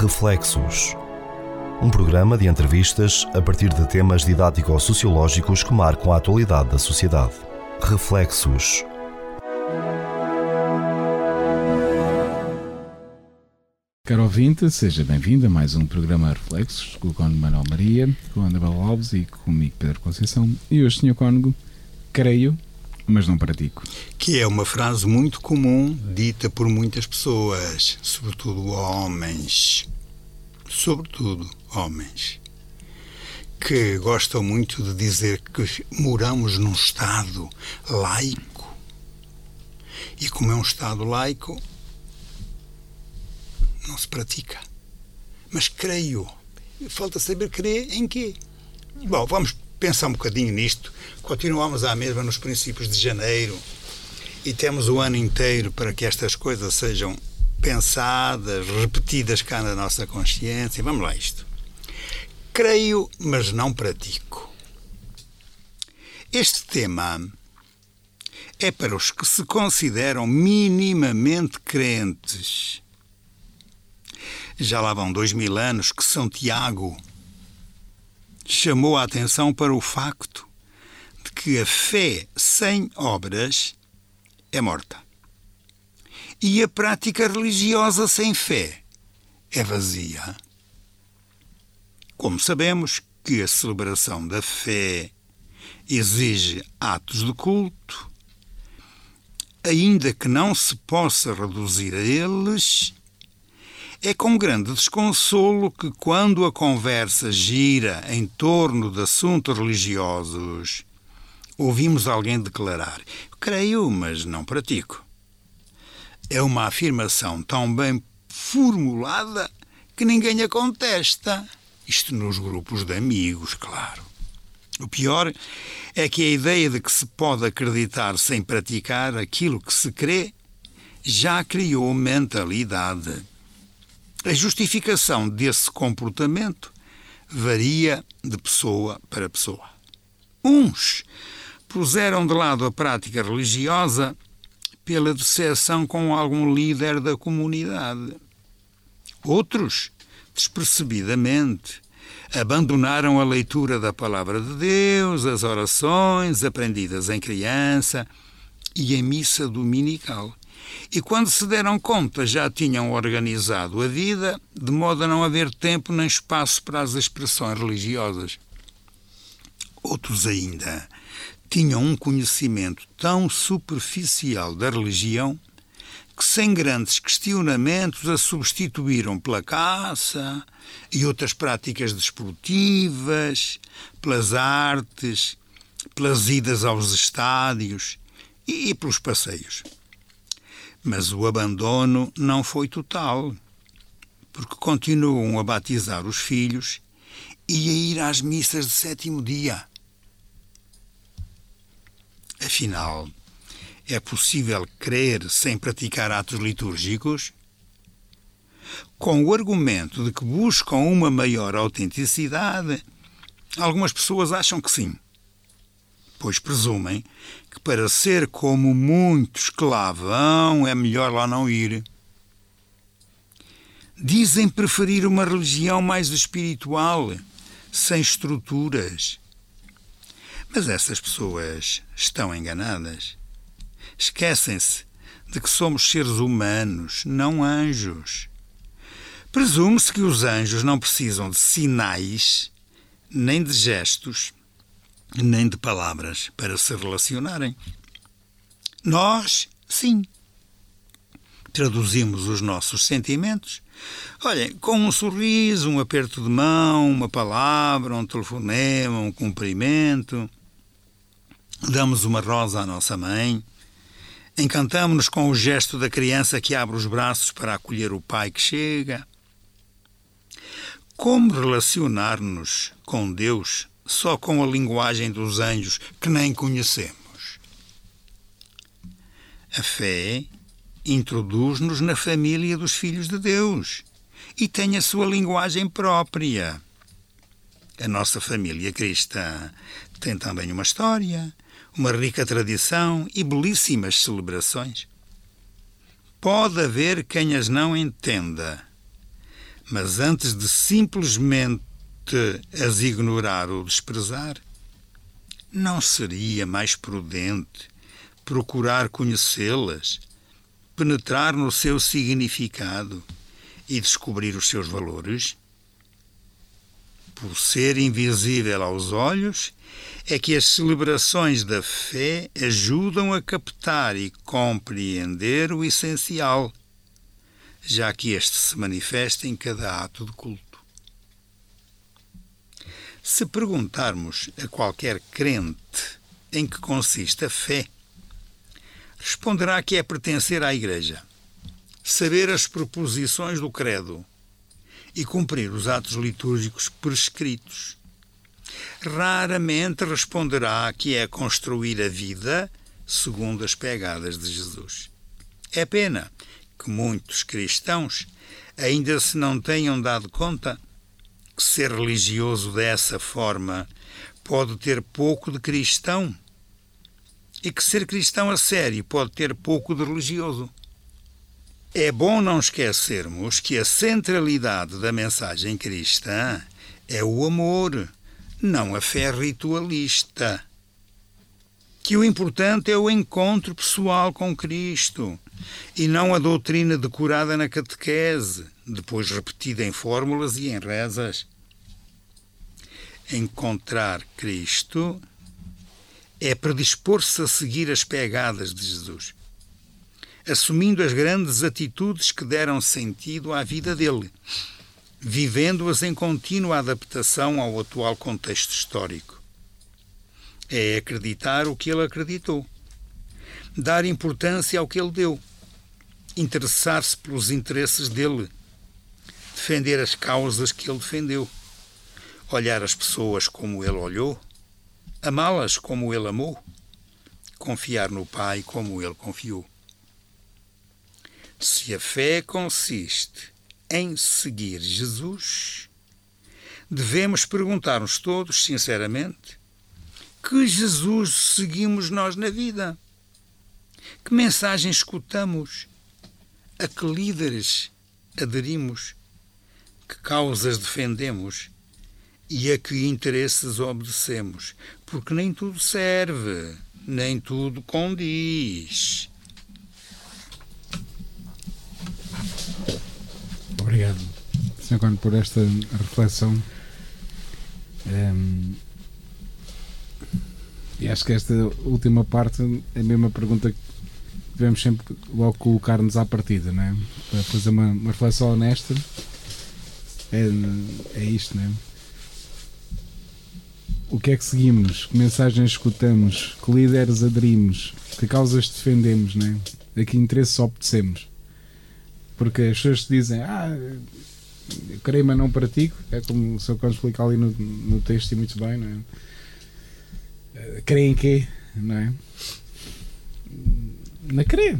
Reflexos. Um programa de entrevistas a partir de temas didático-sociológicos que marcam a atualidade da sociedade. Reflexos. Caro ouvinte, seja bem-vindo a mais um programa Reflexos com o Cónigo Manuel Maria, com a Anabel Alves e comigo Pedro Conceição. E hoje, Sr. Cónigo, creio, mas não pratico. Que é uma frase muito comum, dita por muitas pessoas, sobretudo homens. Sobretudo homens. Que gostam muito de dizer que moramos num Estado laico. E como é um Estado laico, não se pratica. Mas creio. Falta saber crer em quê? Bom, vamos pensar um bocadinho nisto. Continuamos à mesma nos princípios de janeiro e temos o ano inteiro para que estas coisas sejam pensadas, repetidas cá na nossa consciência. Vamos lá isto. Creio, mas não pratico. Este tema é para os que se consideram minimamente crentes. Já lá vão dois mil anos que São Tiago chamou a atenção para o facto de que a fé sem obras é morta. E a prática religiosa sem fé é vazia. Como sabemos que a celebração da fé exige atos de culto, ainda que não se possa reduzir a eles, é com grande desconsolo que, quando a conversa gira em torno de assuntos religiosos, ouvimos alguém declarar: Creio, mas não pratico. É uma afirmação tão bem formulada que ninguém a contesta. Isto nos grupos de amigos, claro. O pior é que a ideia de que se pode acreditar sem praticar aquilo que se crê já criou mentalidade. A justificação desse comportamento varia de pessoa para pessoa. Uns puseram de lado a prática religiosa pela decepção com algum líder da comunidade. Outros, despercebidamente, abandonaram a leitura da palavra de Deus, as orações aprendidas em criança e a missa dominical. E quando se deram conta, já tinham organizado a vida de modo a não haver tempo nem espaço para as expressões religiosas. Outros ainda tinham um conhecimento tão superficial da religião que, sem grandes questionamentos, a substituíram pela caça e outras práticas desportivas, pelas artes, pelas idas aos estádios e pelos passeios. Mas o abandono não foi total, porque continuam a batizar os filhos e a ir às missas de sétimo dia. Afinal, é possível crer sem praticar atos litúrgicos? Com o argumento de que buscam uma maior autenticidade, algumas pessoas acham que sim, pois presumem que para ser como muitos que lá vão é melhor lá não ir. Dizem preferir uma religião mais espiritual, sem estruturas. Mas essas pessoas estão enganadas. Esquecem-se de que somos seres humanos, não anjos. Presume-se que os anjos não precisam de sinais, nem de gestos, nem de palavras para se relacionarem. Nós, sim. Traduzimos os nossos sentimentos. Olhem, com um sorriso, um aperto de mão, uma palavra, um telefonema, um cumprimento. Damos uma rosa à nossa mãe. Encantamos-nos com o gesto da criança que abre os braços para acolher o pai que chega. Como relacionar-nos com Deus só com a linguagem dos anjos que nem conhecemos? A fé introduz-nos na família dos filhos de Deus e tem a sua linguagem própria. A nossa família cristã tem também uma história, uma rica tradição e belíssimas celebrações. Pode haver quem as não entenda, Mas antes de simplesmente as ignorar ou desprezar, não seria mais prudente procurar conhecê-las, penetrar no seu significado e descobrir os seus valores? Por ser invisível aos olhos, é que as celebrações da fé ajudam a captar e compreender o essencial, já que este se manifesta em cada ato de culto. Se perguntarmos a qualquer crente em que consiste a fé, responderá que é pertencer à Igreja, saber as proposições do Credo e cumprir os atos litúrgicos prescritos. Raramente responderá que é construir a vida segundo as pegadas de Jesus. É pena que muitos cristãos ainda se não tenham dado conta que ser religioso dessa forma pode ter pouco de cristão e que ser cristão a sério pode ter pouco de religioso. É bom não esquecermos que a centralidade da mensagem cristã é o amor, não a fé ritualista. Que o importante é o encontro pessoal com Cristo e não a doutrina decorada na catequese, depois repetida em fórmulas e em rezas. Encontrar Cristo é predispor-se a seguir as pegadas de Jesus, assumindo as grandes atitudes que deram sentido à vida dele, vivendo-as em contínua adaptação ao atual contexto histórico. É acreditar o que ele acreditou, dar importância ao que ele deu, interessar-se pelos interesses dele, defender as causas que ele defendeu, olhar as pessoas como ele olhou amá-las como ele amou, confiar no Pai como ele confiou. Se a fé consiste em seguir Jesus, devemos perguntar-nos todos, sinceramente, que Jesus seguimos nós na vida? Que mensagem escutamos? A que líderes aderimos? Que causas defendemos? e a que interesses obedecemos, porque nem tudo serve, nem tudo condiz. Obrigado, Sr. Cone, por esta reflexão. Um, ehm, e acho que esta última parte é a mesma pergunta que devemos sempre logo colocar-nos à partida, não é? Para fazer uma, uma reflexão honesta. É, é isto, não é? o que é que seguimos, que mensagens escutamos, que líderes aderimos, que causas defendemos, né? a que interesses obedecemos. Porque as pessoas dizem, ah, eu creio, mas não pratico, é como o Sr. Carlos explica ali no, no texto e muito bem, não é? Creem em quê? Não é? Na crer.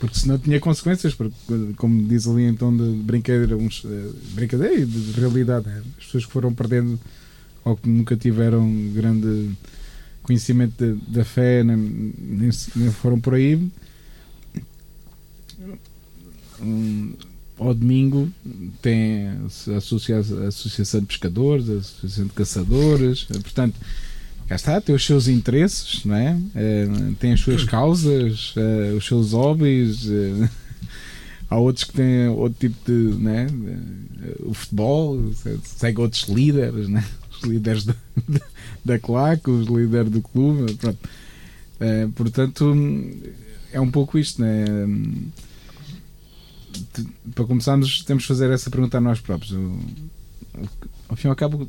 Porque senão tinha consequências, porque, como diz ali então de brincadeira, uns, eh, brincadeira e de realidade, né? as pessoas que foram perdendo ou que nunca tiveram grande conhecimento da fé, nem, nem, nem, foram por aí. Um, ao domingo tem a, associação, de Pescadores, a Associação de Caçadores, portanto, cá está, tem os seus interesses, não é? é tem as suas causas, é, os seus hobbies. É, há outros que têm outro tipo de. Né? O futebol, segue outros líderes, né? os líderes da, da claque, os líderes do clube. Pronto. Portanto, é um pouco isto, né? Para começarmos, temos de fazer essa pergunta a nós próprios. Ao fim e ao cabo,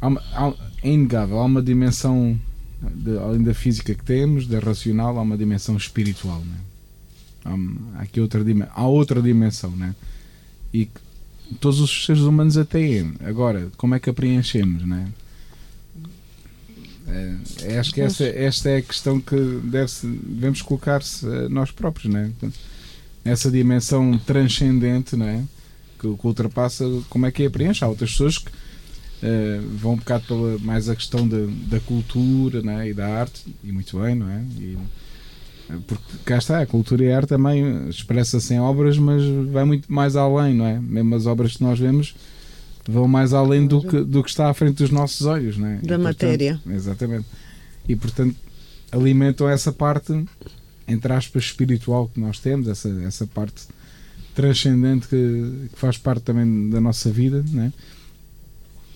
há uma, há, é inegável, há uma dimensão, de, além da física que temos, da racional, há uma dimensão espiritual. Né? Há, aqui outra, há outra dimensão, né? E todos os seres humanos a têm. Agora, como é que a preenchemos, né? É, acho que essa, esta é a questão que deve devemos colocar-se nós próprios, né? Essa dimensão transcendente, né? Que, que ultrapassa como é que a preenche. Há outras pessoas que uh, vão um bocado pela, mais a questão da, da cultura né? e da arte, e muito bem, não é? E, Porque cá está, a cultura e a arte também expressa-se em obras, mas vai muito mais além, não é? Mesmo as obras que nós vemos vão mais além do que, do que está à frente dos nossos olhos, não é? Da E, portanto, matéria. Exatamente. E portanto alimentam essa parte, entre aspas, espiritual que nós temos, essa, essa parte transcendente que, que faz parte também da nossa vida, não é?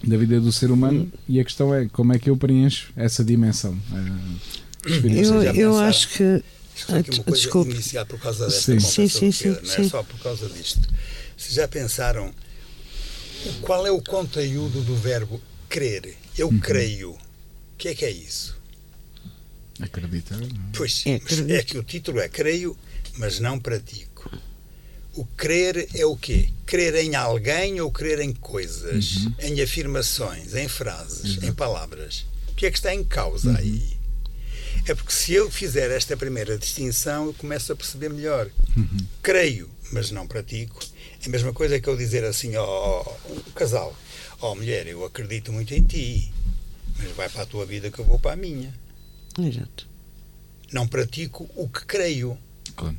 Da vida do ser humano. E a questão é como é que eu preencho essa dimensão. espiritual. Eu, já eu pensaram? acho que. É Desculpe. inicial por causa desta Sim. conversa Sim, sim, sim, não é só por causa disto. Se já pensaram qual é o conteúdo do verbo crer? Eu Uhum. creio. O que é que é isso? Acreditar. não é? Pois, É, acredito. é que o título é creio, mas não pratico. O crer é o quê? Crer em alguém ou crer em coisas, Uhum. em afirmações, em frases, em palavras. O que é que está em causa aí? Uhum. É porque se eu fizer esta primeira distinção, eu começo a perceber melhor. Uhum. Creio, mas não pratico. É a mesma coisa que eu dizer assim ao, ao- ao casal: Ó mulher, eu acredito muito em ti, mas vai para a tua vida que eu vou para a minha. Exato. Não pratico o que creio. Claro.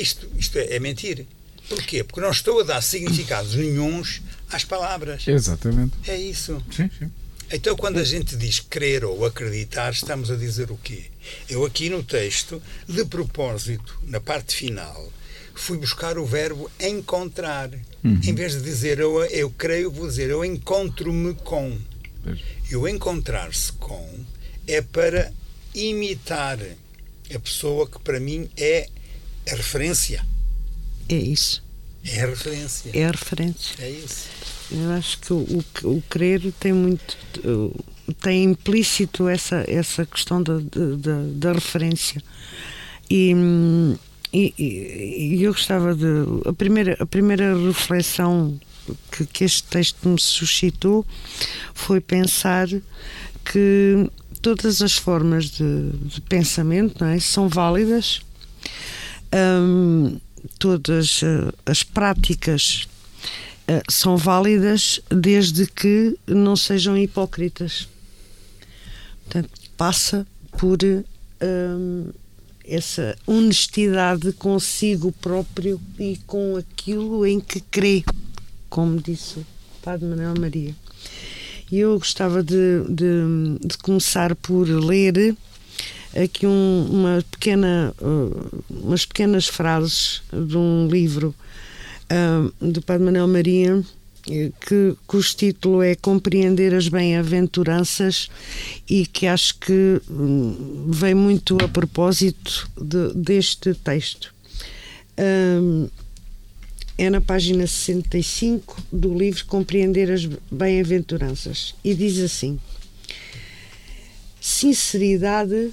Isto, isto é, é mentir. Porquê? Porque não estou a dar significados nenhuns às palavras. Exatamente. É isso. Sim, sim. Então, quando a gente diz crer ou acreditar, estamos a dizer o quê? Eu, aqui no texto, de propósito, na parte final, fui buscar o verbo encontrar. Em vez de dizer eu, eu creio, vou dizer eu encontro-me com. E o encontrar-se com é para imitar a pessoa que, para mim, é a referência. É isso. É a referência. É a referência. É isso. Eu acho que o, o, querer tem muito. tem implícito essa, essa questão da, da, da referência. E, e, e- eu gostava de. A primeira, a primeira reflexão que, que este texto me suscitou foi pensar que todas as formas de, de pensamento não é, são válidas, todas uh, as práticas uh, são válidas desde que não sejam hipócritas. Portanto, passa por essa honestidade consigo próprio e com aquilo em que crê, como disse o Padre Manuel Maria. E eu gostava de, de, de começar por ler aqui um- uma pequena, uh, umas pequenas frases de um livro ah, do Padre Manuel Maria eh, que, cujo título é Compreender as Bem-aventuranças e que acho que hum, vem muito a propósito de- deste texto. Hum, é na página 65 do livro Compreender as Bem-aventuranças e diz assim: Sinceridade,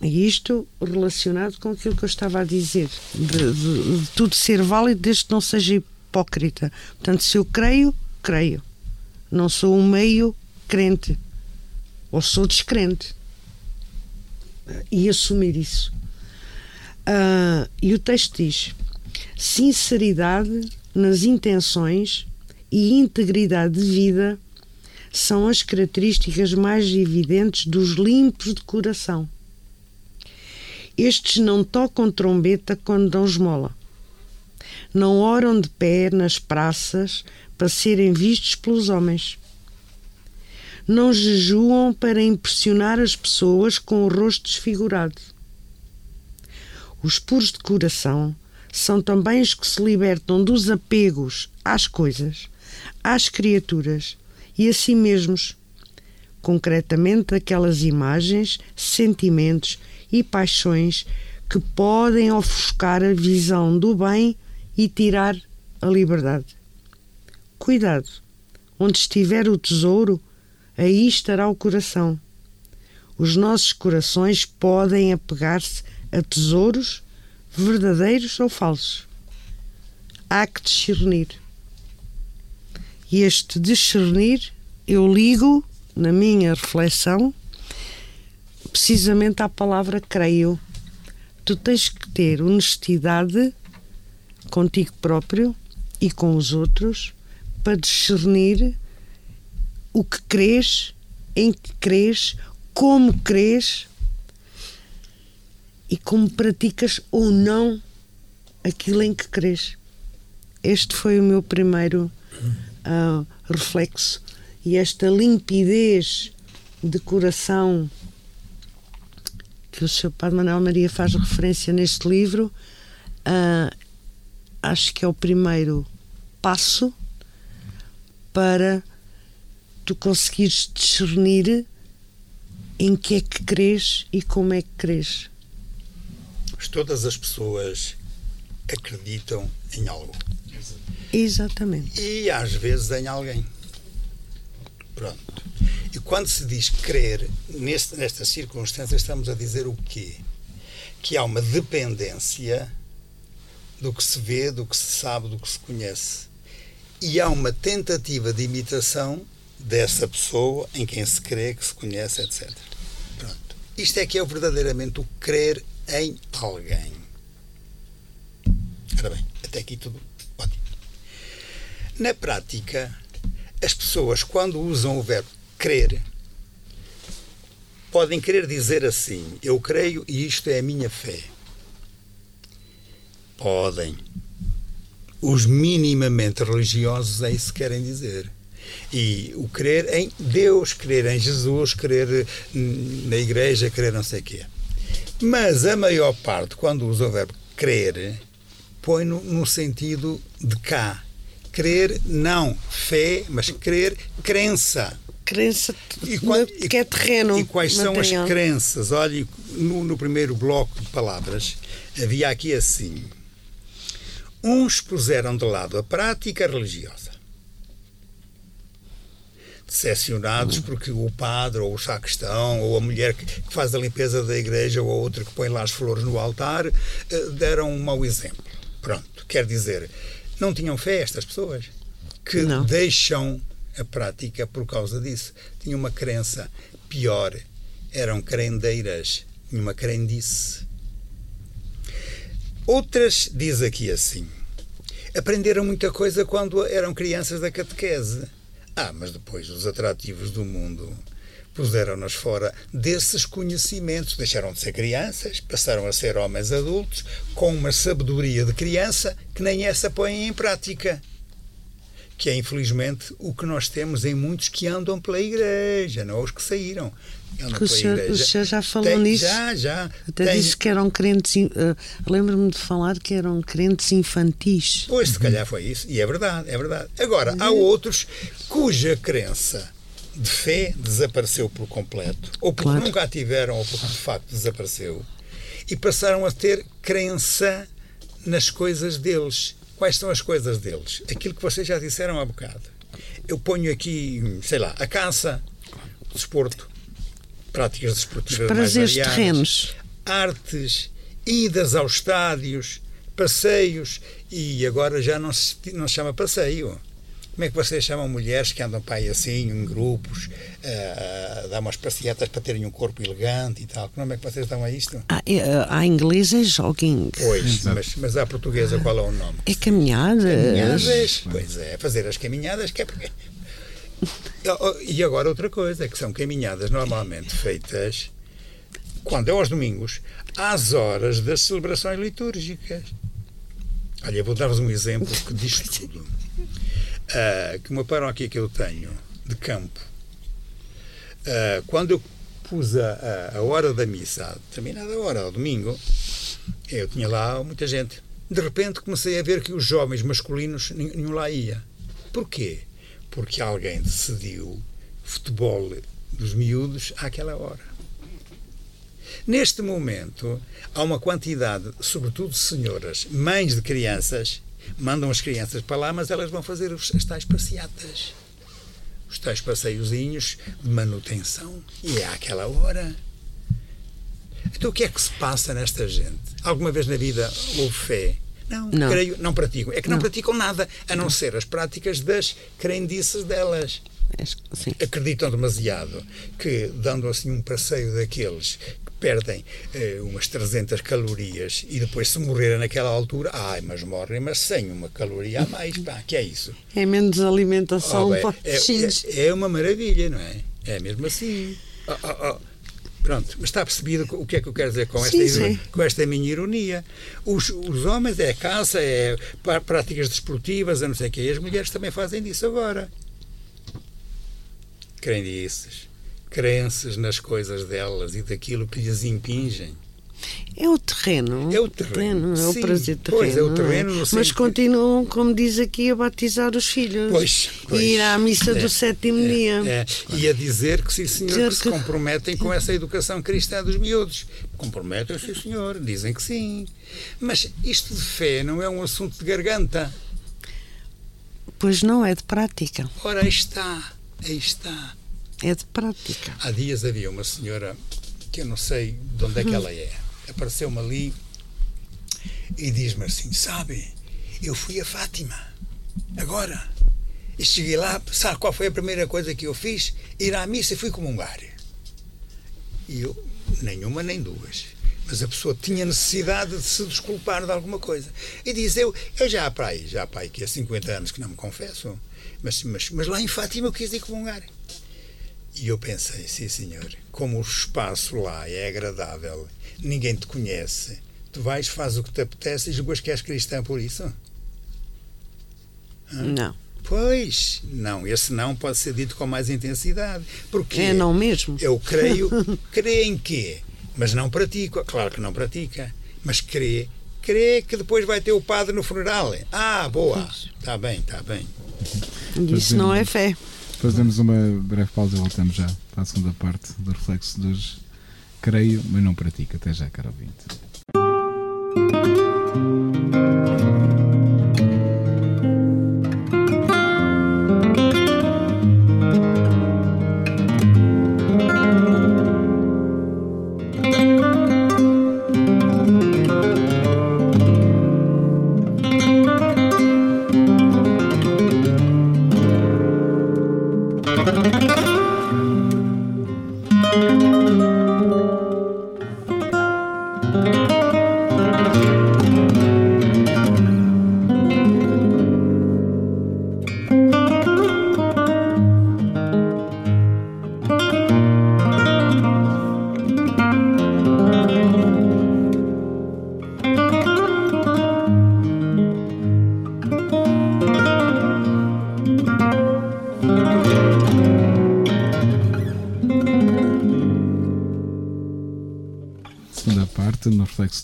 e isto relacionado com aquilo que eu estava a dizer, de, de- de tudo ser válido desde que não seja hipócrita. Portanto, se eu creio, creio. Não sou um meio crente ou sou descrente. E assumir isso. Ah, e o texto diz: sinceridade nas intenções e integridade de vida são as características mais evidentes dos limpos de coração. Estes não tocam trombeta quando dão esmola. Não oram de pé nas praças para serem vistos pelos homens. Não jejuam para impressionar as pessoas com o rosto desfigurado. Os puros de coração são também os que se libertam dos apegos às coisas, às criaturas e a si mesmos, concretamente aquelas imagens, sentimentos e paixões que podem ofuscar a visão do bem e tirar a liberdade. Cuidado, onde estiver o tesouro, aí estará o coração. Os nossos corações podem apegar-se a tesouros verdadeiros ou falsos. Há que discernir. E este discernir eu ligo na minha reflexão precisamente à palavra creio. Tu tens que ter honestidade contigo próprio e com os outros para discernir o que crês, em que crês, como crês e como praticas ou não aquilo em que crês. Este foi o meu primeiro uh, reflexo e esta limpidez de coração que o Sr. Padre Manuel Maria faz referência neste livro, uh, acho que é o primeiro passo para tu conseguires discernir em que é que crês e como é que crês. Mas todas as pessoas acreditam em algo. Exatamente. E às vezes em alguém. Pronto. E quando se diz crer, neste, nestas circunstâncias, estamos a dizer o quê? Que há uma dependência do que se vê, do que se sabe, do que se conhece. E há uma tentativa de imitação dessa pessoa em quem se crê, que se conhece, etc. Pronto. Isto é que é verdadeiramente o crer em alguém. Ora bem, até aqui tudo ótimo. Na prática, as pessoas, quando usam o verbo crer, podem querer dizer assim: Eu creio e isto é a minha fé. Podem. Os minimamente religiosos é isso que querem dizer. E o crer em Deus, crer em Jesus, crer na igreja, crer não sei o quê. Mas a maior parte, quando usa o verbo crer, põe no, no sentido de cá. Crer, não fé, mas crer, crença. Crença e, quando, que é terreno. E quais material. são as crenças? Olha, no, no primeiro bloco de palavras, havia aqui assim: uns puseram de lado a prática religiosa decepcionados porque o padre ou o sacristão ou a mulher que faz a limpeza da igreja ou a outra que põe lá as flores no altar eh, deram um mau exemplo. Pronto, quer dizer, não tinham fé estas pessoas que não. deixam a prática por causa disso. Tinham uma crença pior, eram crendeiras, tinham uma crendice. Outras diz aqui assim: aprenderam muita coisa quando eram crianças da catequese ah, mas depois os atrativos do mundo puseram-nos fora desses conhecimentos. Deixaram de ser crianças, passaram a ser homens adultos com uma sabedoria de criança que nem essa põem em prática. Que é, infelizmente, o que nós temos em muitos que andam pela igreja, não os que saíram. O, senhor, o senhor já falou tem, nisso? Já, já. Até tem. disse que eram crentes. Uh, Lembro-me de falar que eram crentes infantis. Pois, se calhar foi isso. E é verdade, é verdade. Agora, há outros cuja crença de fé desapareceu por completo, ou porque claro. nunca a tiveram, ou porque de facto desapareceu, e passaram a ter crença nas coisas deles. Quais são as coisas deles? Aquilo que vocês já disseram há bocado. Eu ponho aqui, sei lá, a caça, o desporto, práticas desportivas Os prazeres mais variadas, terrenos. artes, idas aos estádios, passeios, e agora já não se, não se chama passeio. Como é que vocês chamam mulheres que andam para aí assim, em grupos, uh, a dar umas passeatas para terem um corpo elegante e tal? Como é que vocês dão a isto? Ah, a inglês é jogging. Pois, mas, mas à portuguesa qual é o nome? É caminhadas. Caminhadas, pois é, fazer as caminhadas que é porque e agora outra coisa, que são caminhadas normalmente feitas quando é aos domingos, às horas das celebrações litúrgicas. Olha, vou dar-vos um exemplo que diz tudo. Uh, que uma paróquia que eu tenho de campo, uh, quando eu pus a, a, hora da missa, a determinada hora, ao domingo, eu tinha lá muita gente. De repente comecei a ver que os jovens masculinos nenhum lá ia. Porquê? porque alguém decidiu futebol dos miúdos àquela hora. Neste momento, há uma quantidade, sobretudo senhoras, mães de crianças, mandam as crianças para lá, mas elas vão fazer as tais passeatas, os tais passeiozinhos de manutenção, e é àquela hora. Então, o que é que se passa nesta gente? Alguma vez na vida houve fé? Não, não. creio, não praticam. É que não, não, praticam nada, a não ser as práticas das crendices delas. Sim. Acreditam demasiado que, dando assim um passeio daqueles que perdem eh, umas 300 calorias e depois se morrerem naquela altura, ai, mas morrem, mas sem uma caloria a mais, pá, que é isso? É menos alimentação oh, bem, é, é, é, uma maravilha, não é? É mesmo assim. Oh, oh, Pronto, mas está percebido o que é que eu quero dizer com esta, Sim, sim. com esta minha ironia. Os, os homens é caça, é práticas desportivas, a não sei o quê. As mulheres também fazem disso agora. Crendices, crenças nas coisas delas e daquilo que lhes impingem. É o terreno. É o terreno, é o sim. prazer terreno. Pois, é o terreno no Mas continuam, como diz aqui, a batizar os filhos. Pois, pois. E ir à missa É, do sétimo é, dia. é. E a dizer que sim, senhor, Dizer que se que- comprometem com essa educação cristã dos miúdos. Comprometem, sim, senhor, dizem que sim. Mas isto de fé não é um assunto de garganta. Pois não, é de prática. Ora, está, aí está. É de prática. Há dias havia uma senhora que eu não sei de onde é que ela é. Apareceu-me ali e diz-me assim: Sabe, eu fui a Fátima, agora. E cheguei lá, sabe qual foi a primeira coisa que eu fiz? Ir à missa e fui comungar. E eu, nenhuma nem duas. Mas a pessoa tinha necessidade de se desculpar de alguma coisa. E diz: Eu, eu já há para aí, já há para aí, que há 50 anos que não me confesso, mas, mas, mas lá em Fátima eu quis ir comungar. E eu pensei, sim senhor, como o espaço lá é agradável, ninguém te conhece, tu vais, fazes o que te apetece e julgas que és cristã por isso? Não. Pois, não, esse não pode ser dito com mais intensidade. Porque É não mesmo. eu creio, crê em quê? Mas não pratico. Claro que não pratica, mas crê. Crê que depois vai ter o padre no funeral. Ah, boa. Está bem, está bem. Isso não é fé. Fazemos uma breve pausa e voltamos já para a segunda parte do reflexo de hoje. Creio, mas não pratico. Até já, caro ouvinte.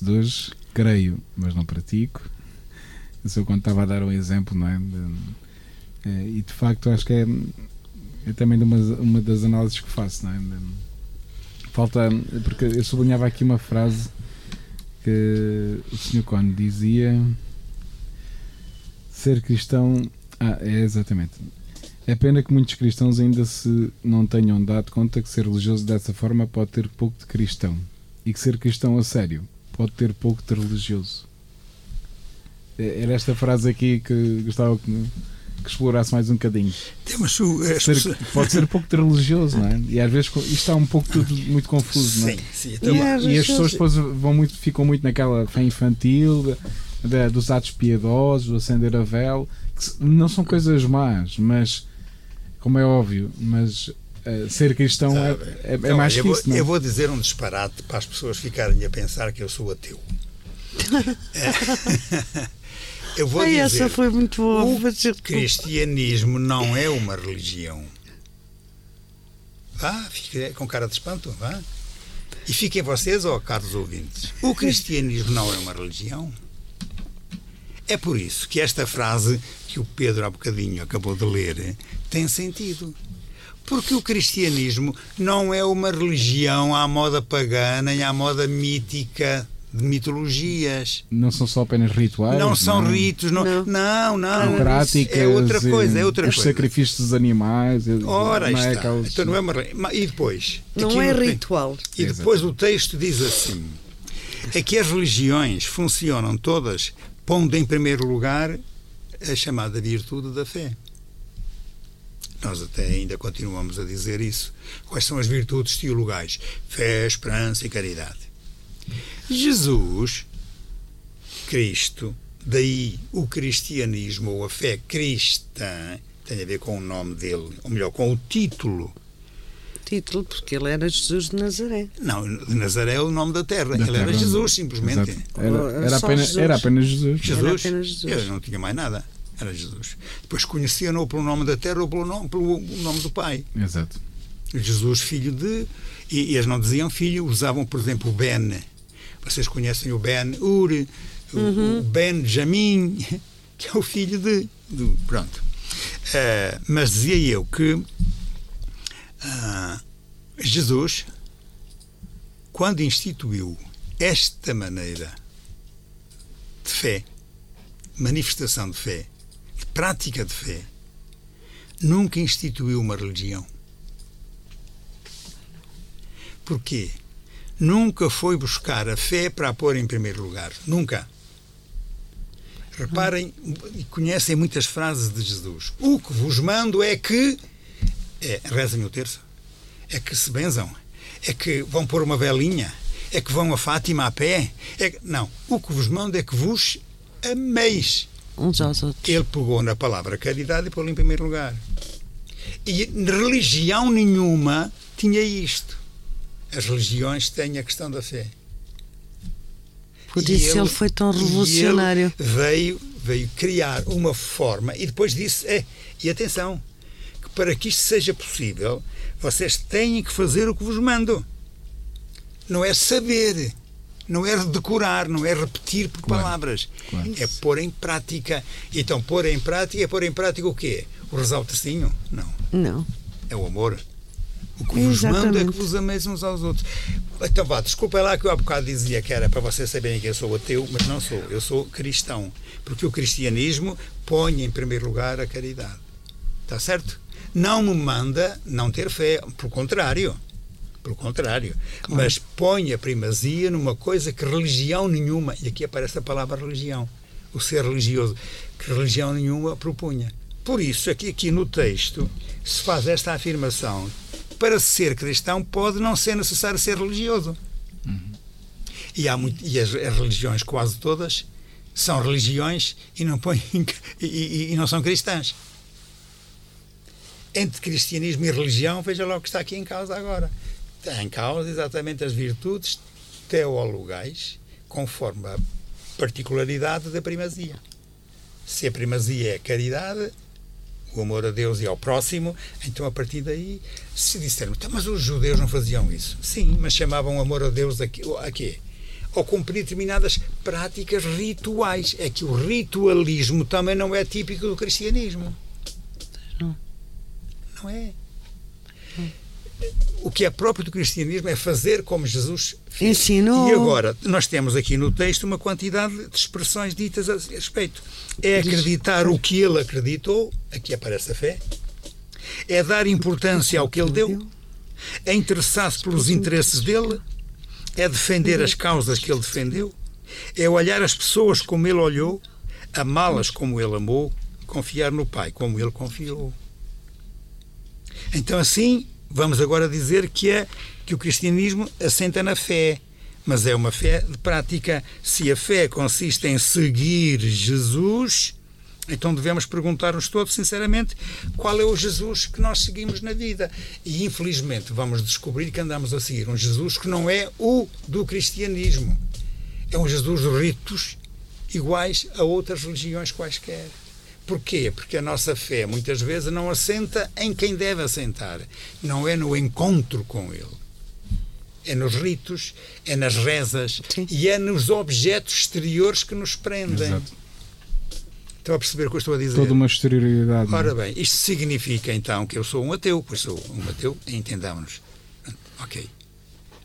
De hoje. Creio, mas não pratico. Eu quando estava a dar um exemplo, não é? De- eh, e de facto acho que é, é também uma, uma das análises que faço, não é? De- falta. Porque eu sublinhava aqui uma frase que o Sr. Cone dizia. Ser cristão. Ah, é exatamente. É pena que muitos cristãos ainda se não tenham dado conta que ser religioso dessa forma pode ter pouco de cristão e que ser cristão a sério pode ter pouco de religioso. É- Era esta frase aqui que gostava que, que explorasse mais um bocadinho. Temos o. Ser- pode ser pouco de religioso, não é? E às vezes isto está um pouco tudo muito confuso, não é? Sim, sim. E, Então, É, às e as pessoas depois vão muito, ficam muito naquela fé infantil, da- dos atos piedosos, do acender a vela, que não são coisas más, mas como é óbvio, mas ser cristão é, Sabe? é, é Não, mais eu que vou, isso, não é? eu vou dizer um disparate para as pessoas ficarem a pensar que eu sou ateu. Eu vou Ai, dizer, essa foi muito boa. o Vou cristianismo não é uma religião. Vá, fique com cara de espanto, vá. E fiquem vocês, ó caros ouvintes. O cristianismo não é uma religião. É por isso que esta frase que o Pedro há bocadinho acabou de ler tem sentido. Porque o cristianismo não é uma religião à moda pagã nem à moda mítica de mitologias. Não são só apenas rituais. Não são é? ritos, não, Não. não, não. Práticas. É outra coisa, é outra os coisa. sacrifícios dos animais. é- Ora, não é está. aquelas- Então não é uma E depois? Não é ritual. E depois o texto diz assim: é que as religiões funcionam todas pondo em primeiro lugar a chamada virtude da fé. Nós até ainda continuamos a dizer isso. Quais são as virtudes teologais? Fé, esperança e caridade. Jesus, Cristo, daí o cristianismo ou a fé cristã tem a ver com o nome dele, ou melhor, com o título título, porque ele era Jesus de Nazaré. Não, de Nazaré é o nome da terra. Da ele era terra. Jesus, simplesmente. Era, Era era apenas, Jesus. era apenas Jesus. Jesus. Era apenas Jesus. Ele não tinha mais nada. Era Jesus. Depois conheciam-no ou pelo nome da terra ou pelo nome, pelo nome do Pai. Exato. Jesus, filho de. E, e eles não diziam filho, usavam, por exemplo, o Ben. Vocês conhecem o Ben Ur, o, o Ben Jamin, que é o filho de. do- pronto. Eh, mas dizia eu que ah, Jesus, quando instituiu esta maneira de fé, manifestação de fé, de prática de fé, nunca instituiu uma religião. Porquê? Nunca foi buscar a fé para a pôr em primeiro lugar. Nunca. Reparem, e conhecem muitas frases de Jesus. O que vos mando é que. É, rezem o terço. É que se benzam. É que vão pôr uma velinha. É que vão a Fátima a pé. É não. O que vos mando é que vos ameis. Uns aos outros. Ele pegou na palavra caridade e pôs em primeiro lugar. E religião nenhuma tinha isto. As religiões têm a questão da fé. Por E isso ele, foi tão revolucionário. ele veio, veio criar uma forma e depois disse: é, e atenção, que para que isto seja possível, vocês têm que fazer o que vos mando. Não é saber, não é decorar, não é repetir por Claro, palavras. claro. É pôr em prática. Então, pôr em prática é pôr em prática o quê? O rezar o tercinho? Não. Não. É o amor. O que vos mando é que vos ameis uns aos outros. Então vá, desculpa lá que eu há bocado dizia que era para vocês saberem que eu sou ateu, mas não sou. Eu sou cristão. Porque o cristianismo põe em primeiro lugar a caridade. Está certo? Não me manda não ter fé. Pelo contrário. Pelo contrário. Mas põe a primazia numa coisa que religião nenhuma, e aqui aparece a palavra religião, o ser religioso, que religião nenhuma propunha. Por isso, aqui, aqui no texto, se faz esta afirmação. Para ser cristão pode não ser necessário ser religioso. E, há muito, e as, as religiões, quase todas, são religiões e não, põem, e, e- e não são cristãs. Entre cristianismo e religião, veja lá o que está aqui em causa agora. Em causa exatamente as virtudes teologais, conforme a particularidade da primazia. Se a primazia é caridade, o amor a Deus e ao próximo, então a partir daí, se dissermos, "Tá, mas os judeus não faziam isso. Sim, mas chamavam amor a Deus a quê? A quê? Ao cumprir determinadas práticas rituais. É que o ritualismo também não é típico do cristianismo. Não. Não é. O que é próprio do cristianismo é fazer como Jesus fez. Ensinou. E agora, nós temos aqui no texto uma quantidade de expressões ditas a respeito. É acreditar o que ele acreditou, aqui aparece a fé, é dar importância ao que ele deu, é interessar-se pelos interesses dele, é defender as causas que ele defendeu, é olhar as pessoas como ele olhou, amá-las como ele amou, confiar no Pai como ele confiou. Então, assim, vamos agora dizer que, é, que o cristianismo assenta na fé, mas é uma fé de prática. Se a fé consiste em seguir Jesus, então devemos perguntar-nos todos, sinceramente, qual é o Jesus que nós seguimos na vida. E, infelizmente, vamos descobrir que andamos a seguir um Jesus que não é o do cristianismo. É um Jesus de ritos iguais a outras religiões quaisquer. Porquê? Porque a nossa fé muitas vezes não assenta em quem deve assentar. Não é no encontro com Ele. É nos ritos, é nas rezas Sim. e é nos objetos exteriores que nos prendem. Exato. Estão a perceber o que eu estou a dizer? Toda uma exterioridade. é? Ora bem, isto significa então que eu sou um ateu, pois sou um ateu, entendamos. Ok.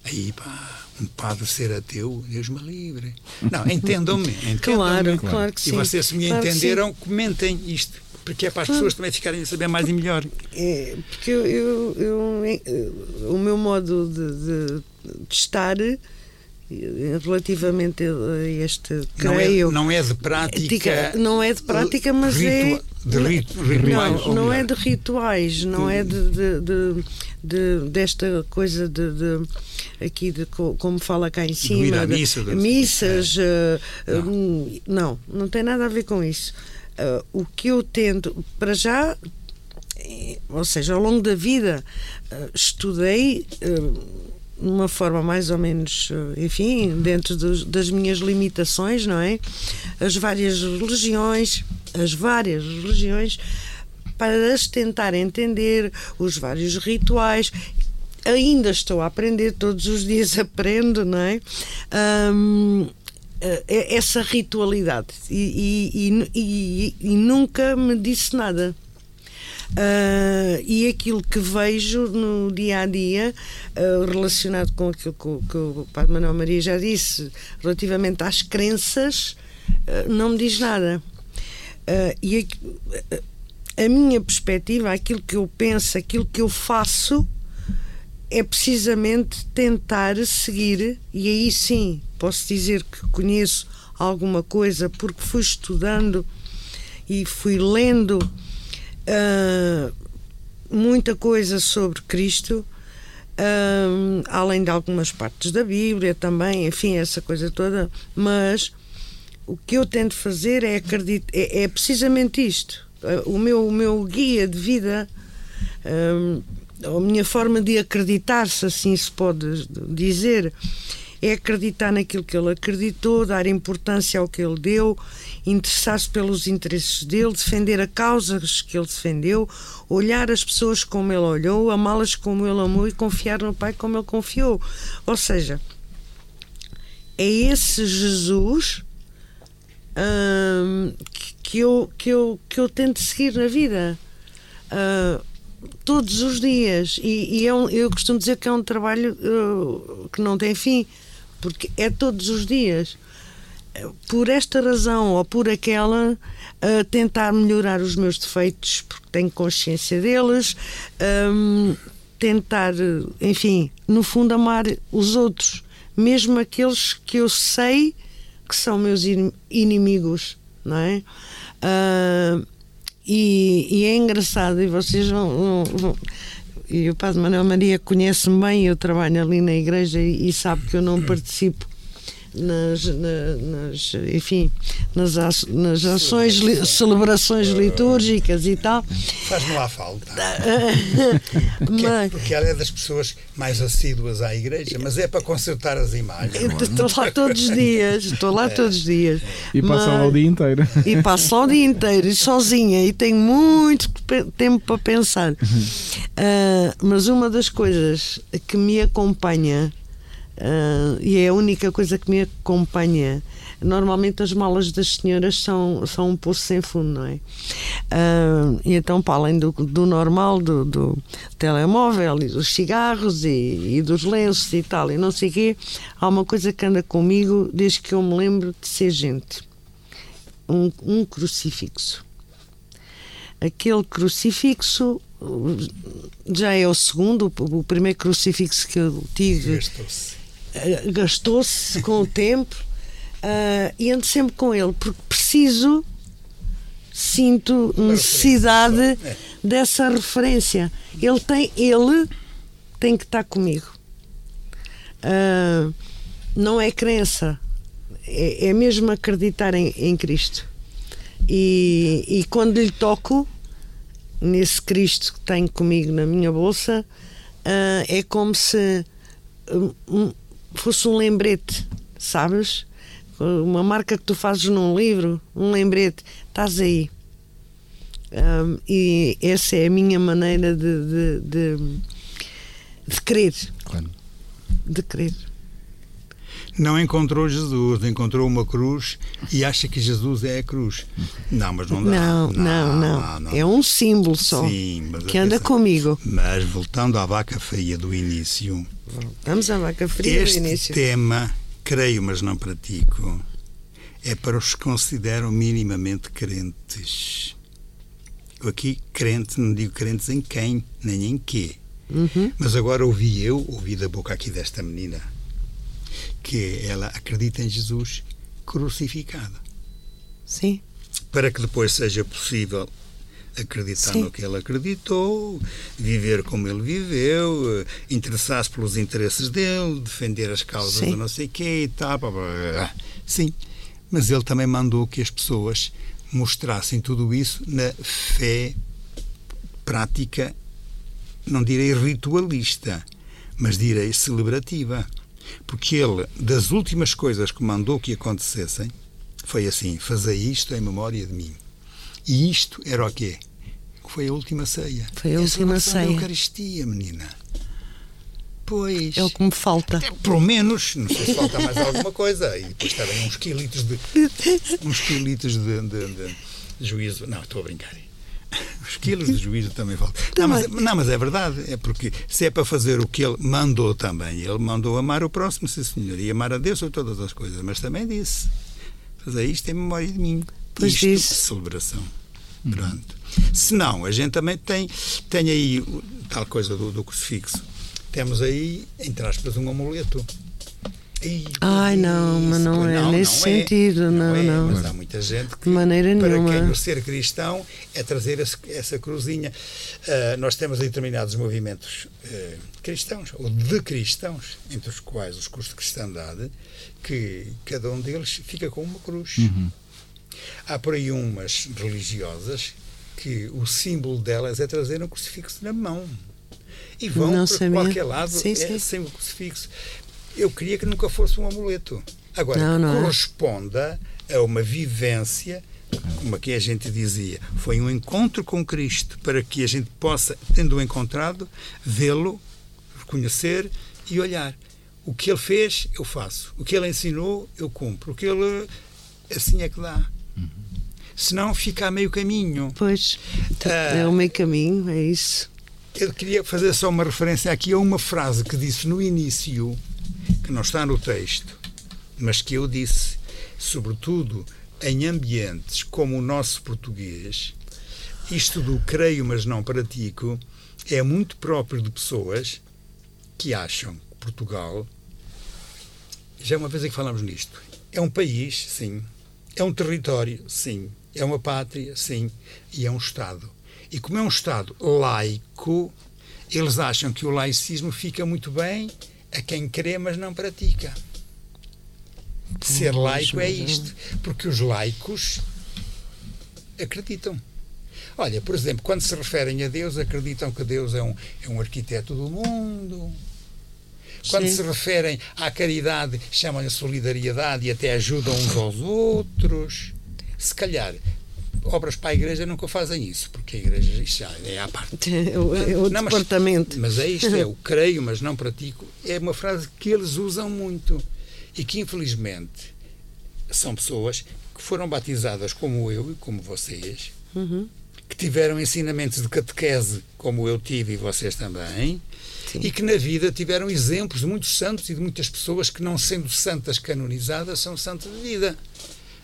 Aí, pá, um padre ser ateu, Deus me livre. Não, entendam-me. entendam-me. Claro, claro que E sim. vocês, se me Claro entenderam, comentem isto. Porque é para as pessoas também ficarem a saber mais e melhor. É, porque eu, eu- eu- eu- o meu modo de, de- de estar eh, relativamente a este Não é, creio não é de prática. Não é de prática, mas é De rito, rituais. não, não é de rituais, não é de, de- de- de- desta coisa de, de- aqui de co- como fala cá em cima, missa, de- missas, eh, Não. hum, não, não tem nada a ver com isso. Eh, o que eu tento, para já, ou seja, ao longo da vida uh, estudei uh, de uma forma mais ou menos, enfim, dentro dos, das minhas limitações, não é? As várias religiões, as várias religiões, para as tentar entender, os vários rituais. Ainda estou a aprender, todos os dias aprendo, não é? Um, essa ritualidade e, e, e, e, nunca me disse nada. Uh, e aquilo que vejo no dia a dia, uh, relacionado com aquilo que, que, o Padre Manuel Maria já disse, relativamente às crenças, uh, não me diz nada. e a, a minha perspectiva, aquilo que eu penso, aquilo que eu faço, é precisamente tentar seguir, e aí sim posso dizer que conheço alguma coisa porque fui estudando e fui lendo uh, muita coisa sobre Cristo, uh, além de algumas partes da Bíblia também, enfim, essa coisa toda, mas o que eu tento fazer é acreditar, é, é precisamente isto. Uh, o, meu, o meu guia de vida, a minha forma de acreditar, se assim se pode dizer, é acreditar naquilo que ele acreditou, dar importância ao que ele deu, interessar-se pelos interesses dele, defender a causas que ele defendeu, olhar as pessoas como ele olhou, amá-las como ele amou e confiar no Pai como ele confiou. Ou seja, é esse Jesus hum, que, eu, que, eu, que eu tento seguir na vida. Uh, todos os dias e, e é um, eu costumo dizer que é um trabalho uh, que não tem fim porque é todos os dias. Por esta razão ou por aquela, uh, tentar melhorar os meus defeitos, porque tenho consciência deles, um, tentar, enfim, no fundo, amar os outros, mesmo aqueles que eu sei que são meus inimigos, não é? Uh, e, e, é engraçado, e vocês vão, vão, vão e o Padre Manuel Maria conhece-me bem, eu trabalho ali na igreja e, e sabe que eu não participo nas, nas, enfim, nas, nas ações, li, celebrações litúrgicas e tal. Faz-me lá falta. porque, mas, porque ela é das pessoas mais assíduas à igreja, mas é para consertar as imagens. Estou lá todos os dias, estou lá é. todos os dias. E passa lá o dia inteiro. E passo lá o dia inteiro, e sozinha, e tenho muito tempo para pensar. Uh, mas uma das coisas que me acompanha Uh, e é a única coisa que me acompanha. Normalmente as malas das senhoras são, são um poço sem fundo, não é? Uh, e então, para além do, do normal, do, do, telemóvel e dos cigarros e, e, dos lenços e tal, e não sei o quê, há uma coisa que anda comigo desde que eu me lembro de ser gente: um, um crucifixo. Aquele crucifixo já é o segundo, o primeiro crucifixo que eu tive. Gastou-se com o tempo uh, e ando sempre com ele porque preciso sinto necessidade é. dessa referência. Ele tem ele tem que estar comigo. Uh, não é crença é, é mesmo acreditar em, em Cristo. E, e quando lhe toco nesse Cristo que tenho comigo na minha bolsa uh, é como se fosse um lembrete, sabes? Uma marca que tu fazes num livro, um lembrete, estás aí. Um, e essa é a minha maneira de, de, de, de crer. Claro. De crer. Não encontrou Jesus, encontrou uma cruz e acha que Jesus é a cruz. Não, mas não dá. Não, não, não. não, não. É um símbolo só Sim, que anda comigo. Mas voltando à vaca feia do início, Vamos à vaca fria este do início. tema, creio, mas não pratico, é para os que consideram minimamente crentes. Eu aqui, crente, não digo crentes em quem, nem em quê. Uhum. Mas agora ouvi eu, ouvi da boca aqui desta menina, que ela acredita em Jesus crucificado. Sim. Para que depois seja possível acreditar Sim. no que ele acreditou, viver como ele viveu, interessar-se pelos interesses dele, defender as causas Sim. do não sei quê e tal. Sim, mas ele também mandou que as pessoas mostrassem tudo isso na fé prática, não direi ritualista, mas direi celebrativa. Porque ele, das últimas coisas que mandou que acontecessem, foi assim: fazer isto em memória de mim. E isto era o quê? Foi a última ceia. Foi a última a ceia. Da Eucaristia, menina. Pois. É o que me falta. É, pelo menos, não sei se falta mais alguma coisa. E depois também uns quilitos de. uns quilitos de, de, de juízo. Não, estou a brincar. Os quilos de juízo também faltam. Não mas, não, mas é verdade. É porque se é para fazer o que ele mandou também, ele mandou amar o próximo, sim senhor, e amar a Deus sobre todas as coisas. Mas também disse: fazer isto em memória de mim. Pois isto disse. celebração. Pronto. Se não, a gente também tem, tem aí tal coisa do, do crucifixo. Temos aí, entre aspas, um amuleto. Ai, não, mas não é nesse sentido, não, é, não. Mas há muita gente que, maneira para nenhuma. quem o ser cristão é trazer esse- essa cruzinha. Ah, nós temos determinados movimentos eh, cristãos, ou de cristãos, entre os quais os cursos de cristandade, que cada um deles fica com uma cruz. Há por aí umas religiosas que o símbolo delas é trazer um crucifixo na mão. E vão Não para sabia. qualquer lado Sim, é, sim. sem o crucifixo. Eu queria que nunca fosse um amuleto. Agora, Não, não é. corresponda a uma vivência, como aqui a gente dizia, foi um encontro com Cristo, para que a gente possa, tendo-o encontrado, vê-lo, reconhecer e olhar. O que ele fez, eu faço. O que ele ensinou, eu cumpro. O que ele. Assim é que dá. Senão fica a meio caminho. Pois, Ah. é o meio caminho, é isso. Eu queria fazer só uma referência aqui a uma frase que disse no início, que não está no texto, mas que eu disse, sobretudo em ambientes como o nosso português, isto do creio, mas não pratico, é muito próprio de pessoas que acham que Portugal, já é uma vez é que falamos nisto, é um país, sim, é um território, sim, é uma pátria, sim, e é um Estado. E como é um Estado laico, eles acham que o laicismo fica muito bem a quem crê, mas não pratica. Ser laico é é- isto, porque os laicos acreditam. Olha, por exemplo, quando se referem a Deus, acreditam que Deus é um, é um arquiteto do mundo. Quando Sim. se referem à caridade, chamam-lhe solidariedade e até ajudam uns aos outros. Se calhar, obras para a igreja nunca fazem isso, porque a igreja isto já é à parte. É o, é Não, mas- departamento. Mas é isto, é o creio, mas não pratico. É uma frase que eles usam muito e que, infelizmente, são pessoas que foram batizadas como eu e como vocês, Uhum. que tiveram ensinamentos de catequese como eu tive e vocês também, e que na vida tiveram exemplos de muitos santos e de muitas pessoas que, não sendo santas canonizadas, são santas de vida.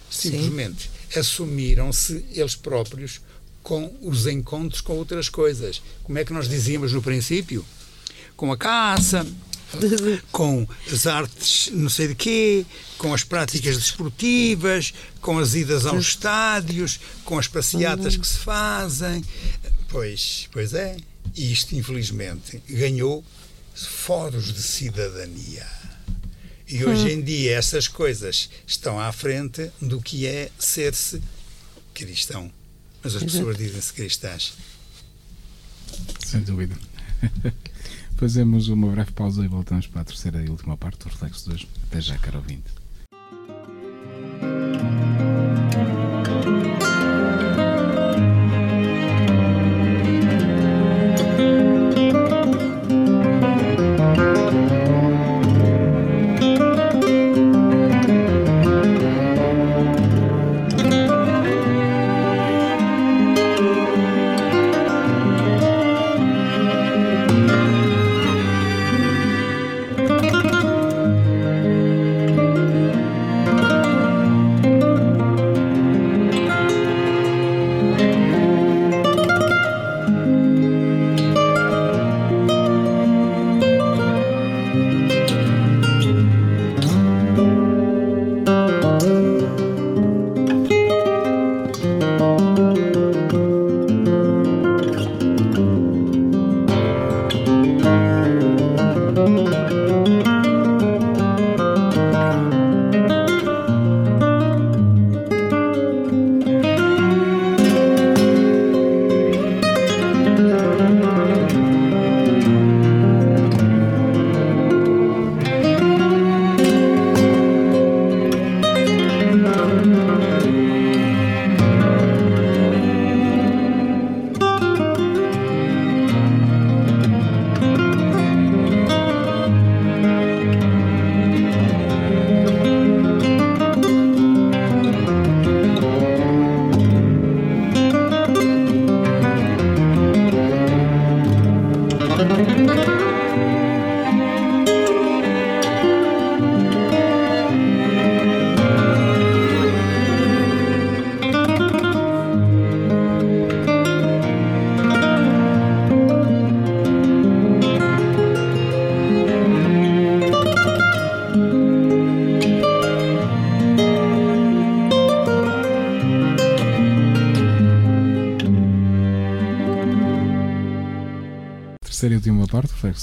Simplesmente assumiram-se eles próprios com os encontros com outras coisas. Como é que nós dizíamos no princípio? Com a caça, com as artes não sei de quê, com as práticas desportivas, com as idas aos estádios, com as passeatas que se fazem. Pois, pois é. E isto, infelizmente, ganhou foros de cidadania. E hoje em dia essas coisas estão à frente do que é ser-se cristão. Mas as pessoas dizem-se cristãs. Sem dúvida. Fazemos uma breve pausa e voltamos para a terceira e última parte do Reflexo de hoje. Até já, caro ouvinte.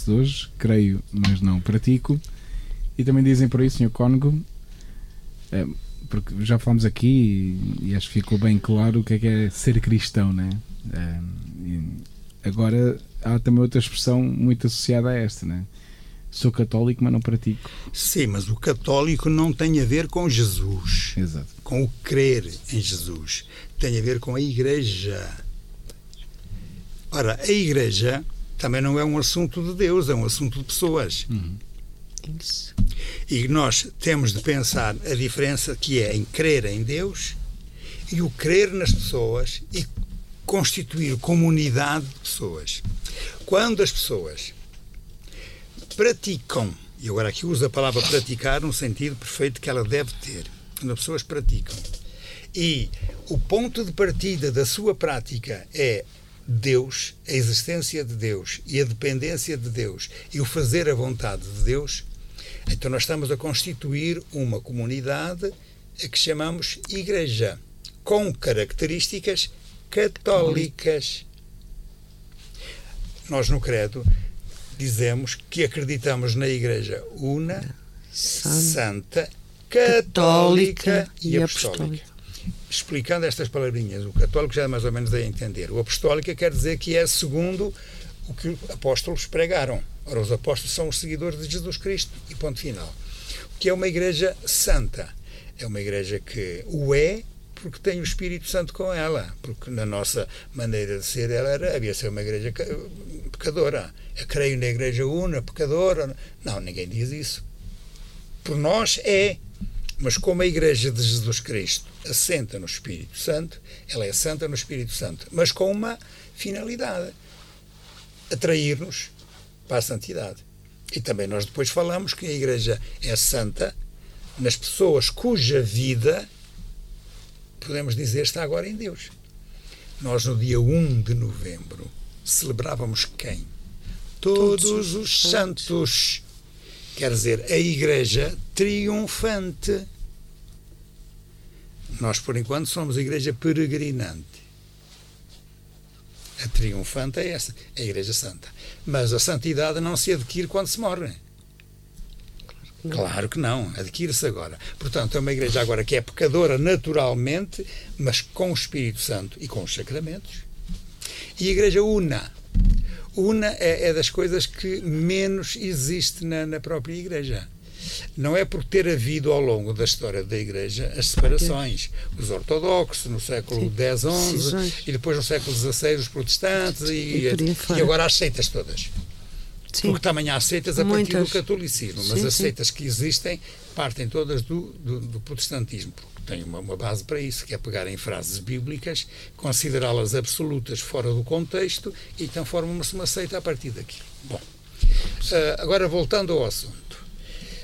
Reflexo de hoje. Creio, mas não pratico. E também dizem por aí, Sr. Cónigo, eh, porque já falamos aqui e, e acho que ficou bem claro o que é, que é ser cristão, né? Eh, agora há também outra expressão muito associada a esta, né? Sou católico, mas não pratico. Sim, mas o católico não tem a ver com Jesus, Exato. com o crer em Jesus. Tem a ver com a Igreja. Ora, a Igreja também não é um assunto de Deus, é um assunto de pessoas. Isso. E nós temos de pensar a diferença que é em crer em Deus e o crer nas pessoas e constituir comunidade de pessoas. Quando as pessoas praticam, e agora aqui uso a palavra praticar no sentido perfeito que ela deve ter, quando as pessoas praticam, e o ponto de partida da sua prática é Deus, a existência de Deus e a dependência de Deus e o fazer a vontade de Deus, então nós estamos a constituir uma comunidade a que chamamos Igreja, com características católicas. Nós no Credo dizemos que acreditamos na Igreja una, santa, católica e apostólica. Explicando estas palavrinhas, o católico já mais ou menos dá a entender. O apostólica quer dizer que é segundo o que os apóstolos pregaram. Ora, os apóstolos são os seguidores de Jesus Cristo e ponto final. O que é uma igreja santa? É uma igreja que o é porque tem o Espírito Santo com ela, porque na nossa maneira de ser ela era, havia ser uma igreja pecadora. Eu creio na igreja una, pecadora. Não, ninguém diz isso. Por nós é, mas como a igreja de Jesus Cristo assenta no Espírito Santo, ela é santa no Espírito Santo, mas com uma finalidade: atrair-nos para a santidade. E também nós depois falamos que a igreja é santa nas pessoas cuja vida podemos dizer, está agora em Deus. Nós, no dia 1 de novembro, celebrávamos quem? Todos, Todos os santos. Quer dizer, a Igreja triunfante. Nós, por enquanto, somos a Igreja peregrinante. A triunfante é essa, a Igreja Santa. Mas a santidade não se adquire quando se morre. Claro que não, adquire-se agora. Portanto, é uma igreja agora que é pecadora naturalmente, mas com o Espírito Santo e com os sacramentos. E a igreja una. Una é, é das coisas que menos existe na, na, própria igreja. Não é por ter havido ao longo da história da igreja as separações. Os ortodoxos no século X, XI, e depois no século XVI os protestantes e, e, e agora as seitas todas. Sim. Porque também há seitas a partir do catolicismo, mas sim, as seitas sim. que existem partem todas do, do, do protestantismo, porque tem uma, uma, base para isso, que é pegar em frases bíblicas, considerá-las absolutas fora do contexto e então formam-se uma seita a partir daquilo. Bom, uh, agora voltando ao assunto.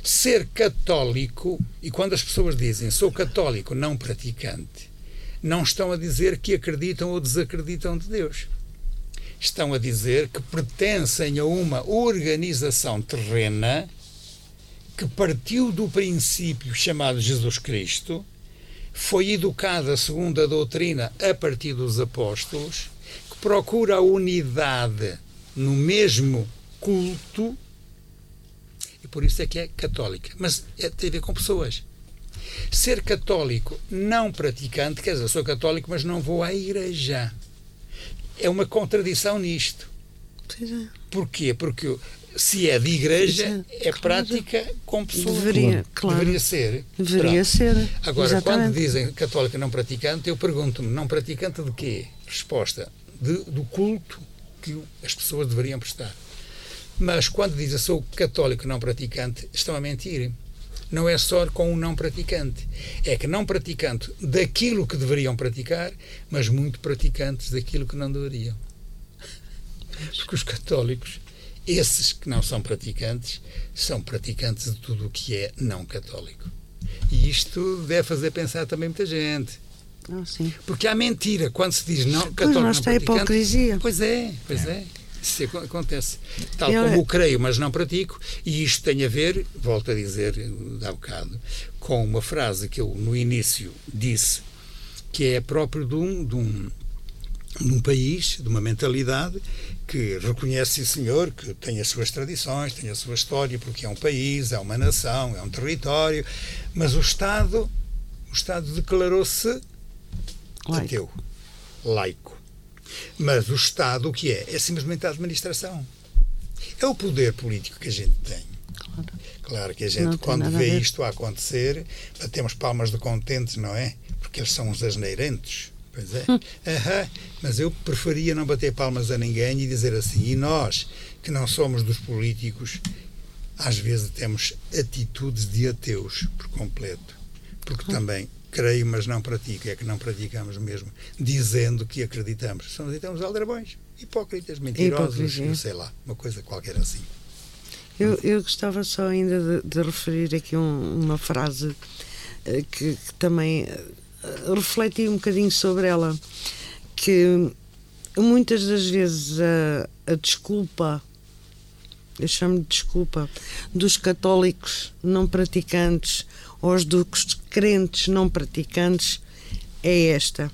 Ser católico, e quando as pessoas dizem sou católico não praticante, não estão a dizer que acreditam ou desacreditam de Deus. Estão a dizer que pertencem a uma organização terrena que partiu do princípio chamado Jesus Cristo, foi educada segundo a doutrina a partir dos apóstolos, que procura a unidade no mesmo culto, e por isso é que é católica. Mas é, tem a ver com pessoas. Ser católico não praticante, quer dizer, sou católico, mas não vou à igreja é uma contradição nisto. Pois é. Porquê? Porque se é de igreja, é, é prática com pessoas. Deveria, claro. Deveria ser. Deveria Pronto. ser. Agora, Exatamente. quando dizem católica não praticante, eu pergunto-me, não praticante de quê? Resposta, de, do culto que as pessoas deveriam prestar. Mas quando dizem sou católico não praticante, estão a mentir não é só com o não praticante. É que não praticante daquilo que deveriam praticar, mas muito praticantes daquilo que não deveriam. Porque os católicos, esses que não são praticantes, são praticantes de tudo o que é não católico. E isto deve fazer pensar também muita gente. Oh, sim. Porque há mentira quando se diz não católico. Pois não está a praticante. hipocrisia. Pois é, pois é. Isso acontece. Tal Eu- como o creio, mas não pratico, e isto tem a ver, volto a dizer há bocado, com uma frase que eu no início disse, que é próprio de um, de um, de um país, de uma mentalidade, que reconhece, senhor, que tem as suas tradições, tem a sua história, porque é um país, é uma nação, é um território, mas o Estado, o Estado declarou-se ateu, laico. Mas o Estado, o que é? É simplesmente a administração. É o poder político que a gente tem. Claro, claro que a gente, quando vê a isto a acontecer, batemos palmas de contentes, não é? Porque eles são os asneirentos. Pois é. Uhum. Mas eu preferia não bater palmas a ninguém e dizer assim: e nós, que não somos dos políticos, às vezes temos atitudes de ateus por completo. Porque também creio, mas não pratico. É que não praticamos mesmo, dizendo que acreditamos. São acreditamos aldrabões, hipócritas, mentirosos, sei lá, uma coisa qualquer assim. Eu, eu gostava só ainda de, de referir aqui um, uma frase eh, que, que também eh, refleti um bocadinho sobre ela, que muitas das vezes a, a desculpa, eu chamo de desculpa, dos católicos não praticantes ou os dos crentes não praticantes é esta.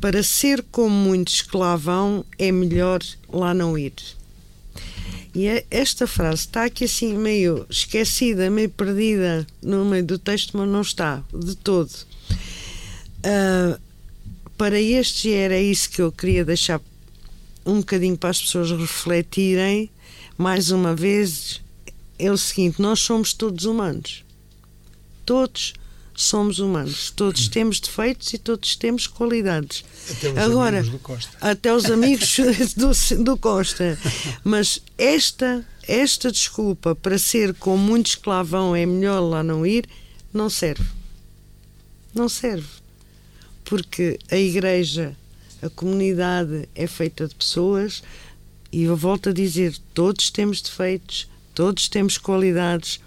Para ser como muitos esclavão é melhor lá não ir. E é, esta frase está aqui assim meio esquecida, meio perdida no meio do texto, mas não está de todo. Uh, para este era isso que eu queria deixar um bocadinho para as pessoas refletirem mais uma vez é o seguinte: nós somos todos humanos. Todos somos humanos. Todos temos defeitos e todos temos qualidades. Até os Agora, amigos do Costa. Até os amigos do, do Costa. Mas esta, esta desculpa para ser com muito esclavão é melhor lá não ir, não serve. Não serve. Porque a igreja, a comunidade é feita de pessoas e eu volto a dizer, todos temos defeitos, todos temos qualidades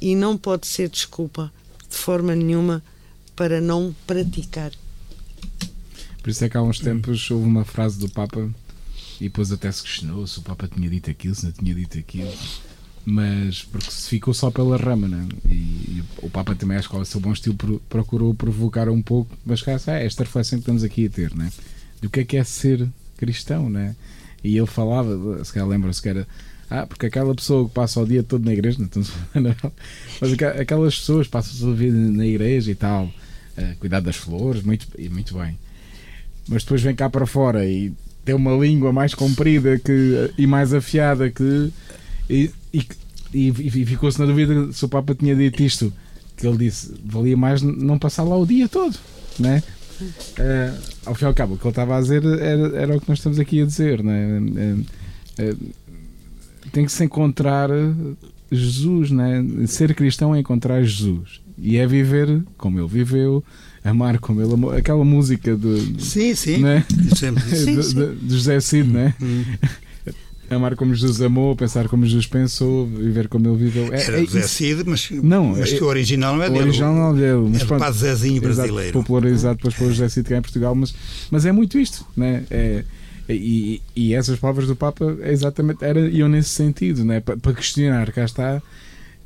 e não pode ser desculpa de forma nenhuma para não praticar. Por isso é que há uns tempos houve uma frase do Papa e depois até se questionou se o Papa tinha dito aquilo, se não tinha dito aquilo. Mas porque se ficou só pela rama, né? E, e o Papa também, acho que ao seu bom estilo, procurou provocar um pouco, mas cá é esta reflexão que estamos aqui a ter, né? Do que é que é ser cristão, né? E ele falava, se calhar lembra-se que era ah, porque aquela pessoa que passa o dia todo na igreja, então, não, mas aquelas pessoas passam a sua vida na igreja e tal, uh, cuidar das flores, muito, muito bem. Mas depois vem cá para fora e tem uma língua mais comprida que, e mais afiada que. E, e, e, e ficou-se na dúvida se o Papa tinha dito isto. Que ele disse: valia mais não passar lá o dia todo, né? Uh, ao fim e ao cabo, o que ele estava a dizer era, era o que nós estamos aqui a dizer, né? Uh, tem que se encontrar Jesus, né? Ser cristão é encontrar Jesus e é viver como ele viveu, amar como ele amou. Aquela música do. Sim, sim. Né? Sempre. sim, sim. De, de, José Cid, né? Hum. Amar como Jesus amou, pensar como Jesus pensou, viver como ele viveu. É, Era é José Cid, mas, não, mas que o original não é dele. O original não é dele. Mas é do Padre Zezinho brasileiro. Exato, popularizado depois pelo José Cid cá em Portugal, mas, mas é muito isto, né? É, e, e essas palavras do Papa exatamente era, iam nesse sentido, né? para, para questionar, cá está,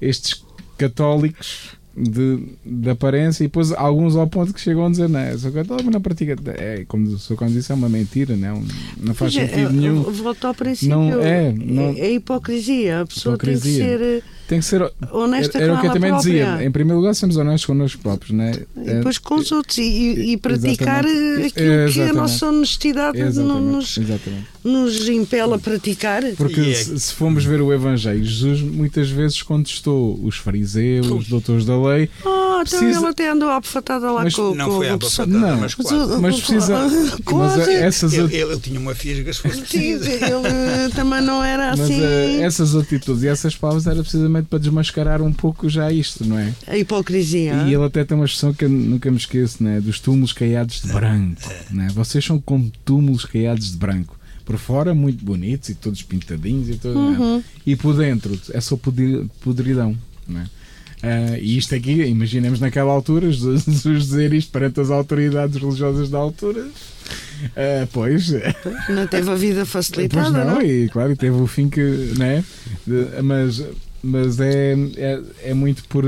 estes católicos de, de aparência e depois alguns ao ponto que chegam a dizer não, sou católico na prática é como o seu quando disse é uma mentira não, não faz é, sentido nenhum volto ao princípio não, é, não, é, é hipocrisia a pessoa hipocrisia. tem que ser tem que ser honesta era, era o que eu também própria. dizia em primeiro lugar somos honestos connosco próprios né? e depois com os outros e, e praticar exatamente. aquilo que a nossa honestidade exatamente. Nos, exatamente. nos impele a praticar porque é... se, se formos ver o Evangelho Jesus muitas vezes contestou os fariseus os doutores da lei ah, então precisa... ele até andou abafatada lá mas, com, não com foi abafatada, não, mas quase. mas precisa mas essas ele, ele, ele, tinha uma fisga se fosse preciso ele também não era assim mas, uh, essas atitudes e essas palavras era precisamente para desmascarar um pouco já isto, não é? A hipocrisia. E ele até tem uma expressão que eu nunca me esqueço, né? dos túmulos caiados de branco. Né? Vocês são como túmulos caiados de branco. Por fora, muito bonitos e todos pintadinhos e tudo. Uhum. E por dentro, é só podridão. Né? Uh, e isto aqui, imaginemos naquela altura, Jesus dizer isto perante as autoridades religiosas da altura. Uh, pois. Não teve a vida facilitada. Pois não, não, e claro, teve o fim que. Né? Mas mas é, é, é muito por.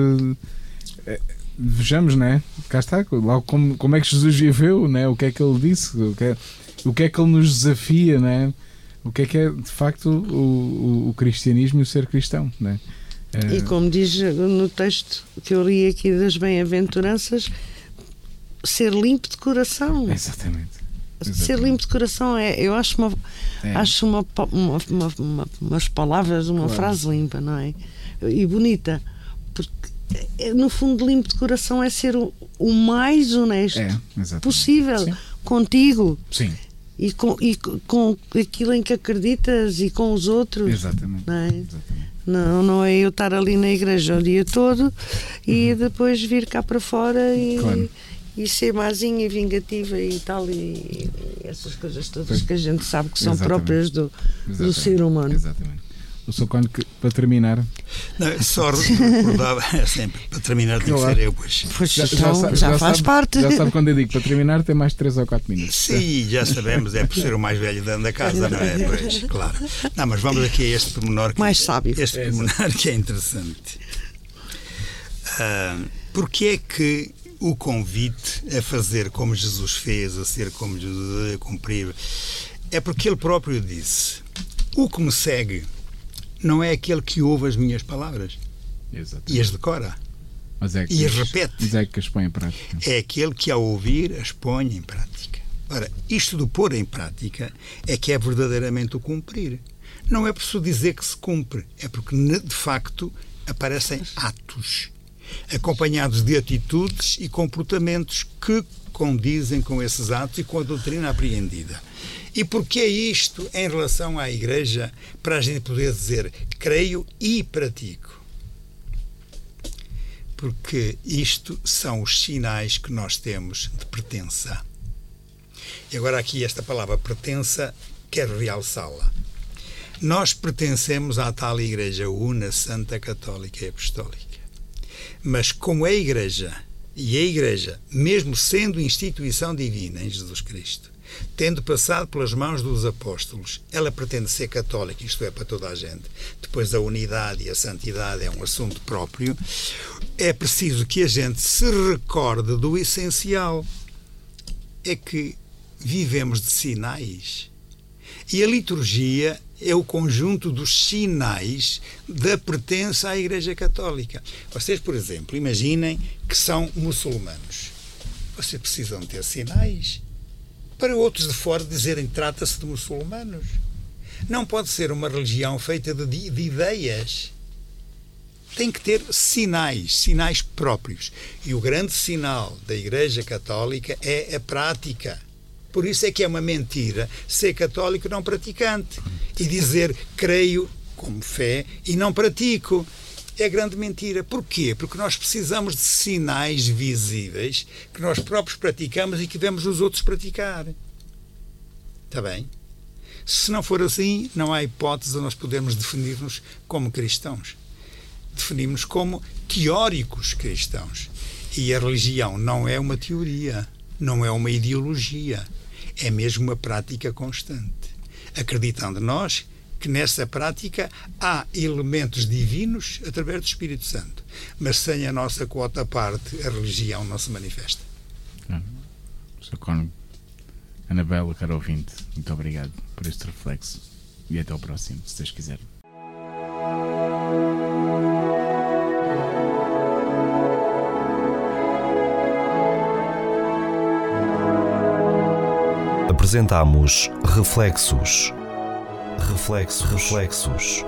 É, vejamos, né? Cá está, lá como, como é que Jesus viveu, né? o que é que ele disse, o que é, o que é que ele nos desafia, né? O que é que é de facto o, o, o cristianismo e o ser cristão, né? E como diz no texto que eu li aqui das bem-aventuranças, ser limpo de coração. Exatamente. Exatamente. Ser limpo de coração é, eu acho uma, é. acho uma, uma, uma, umas palavras, uma claro. frase limpa, não é? E bonita, porque é, no fundo limpo de coração é ser o, o mais honesto é, possível Sim. contigo. Sim. E com, e com aquilo em que acreditas e com os outros. Exatamente. É? Exatamente. Não, não é eu estar ali na igreja o dia todo e uhum. depois vir cá para fora e, claro e ser mazinha e vingativa e tal, e, e essas coisas todas que a gente sabe que são Exatamente. próprias do, do ser humano. Exatamente. O Sr. Cone, para terminar. Não, só recordava, é sempre, para terminar tem claro. que ser eu, pois. pois já, já, já, já faz sabe, parte. Já sabe quando eu digo para terminar, tem mais 3 ou 4 minutos. Sim, já sabemos, é por ser o mais velho da casa, não é? Pois, claro. Não, mas vamos aqui a este pormenor. Que, mais sábio. Este é, pormenor que é interessante. Uh, porque é que o convite a fazer como Jesus fez, a ser como Jesus, a cumprir, é porque ele próprio disse: O que me segue não é aquele que ouve as minhas palavras Exatamente. e as decora. É e as repete. Mas é que as põe em prática. É aquele que, ao ouvir, as põe em prática. Ora, isto do pôr em prática é que é verdadeiramente o cumprir. Não é preciso dizer que se cumpre, é porque, de facto, aparecem atos acompanhados de atitudes e comportamentos que condizem com esses atos e com a doutrina apreendida. E porquê isto em relação à Igreja, para a gente poder dizer creio e pratico? Porque isto são os sinais que nós temos de pertença. E agora, aqui, esta palavra pertença, quero realçá-la. Nós pertencemos à tal Igreja Una, Santa, Católica e Apostólica. Mas como é a Igreja, e a Igreja, mesmo sendo instituição divina em Jesus Cristo, tendo passado pelas mãos dos apóstolos, ela pretende ser católica, isto é, para toda a gente. Depois a unidade e a santidade é um assunto próprio. É preciso que a gente se recorde do essencial. É que vivemos de sinais. E a liturgia é o conjunto dos sinais da pertença à Igreja Católica. Vocês, por exemplo, imaginem que são muçulmanos. Vocês precisam ter sinais para outros de fora dizerem trata-se de muçulmanos. Não pode ser uma religião feita de, de ideias. Tem que ter sinais, sinais próprios. E o grande sinal da Igreja Católica é a prática. Por isso é que é uma mentira ser católico não praticante e dizer creio como fé e não pratico. É grande mentira. Porquê? Porque nós precisamos de sinais visíveis que nós próprios praticamos e que vemos os outros praticar. Está bem? Se não for assim, não há hipótese de nós podermos definir-nos como cristãos. Definimos-nos como teóricos cristãos. E a religião não é uma teoria, não é uma ideologia é mesmo uma prática constante. Acreditando nós que nessa prática há elementos divinos através do Espírito Santo, mas sem a nossa quota à parte, a religião não se manifesta. Ah, Sr. Cónigo, Anabela, caro ouvinte, muito obrigado por este reflexo e até ao próximo, se Deus quiser. Apresentamos Reflexos. Reflexos, reflexos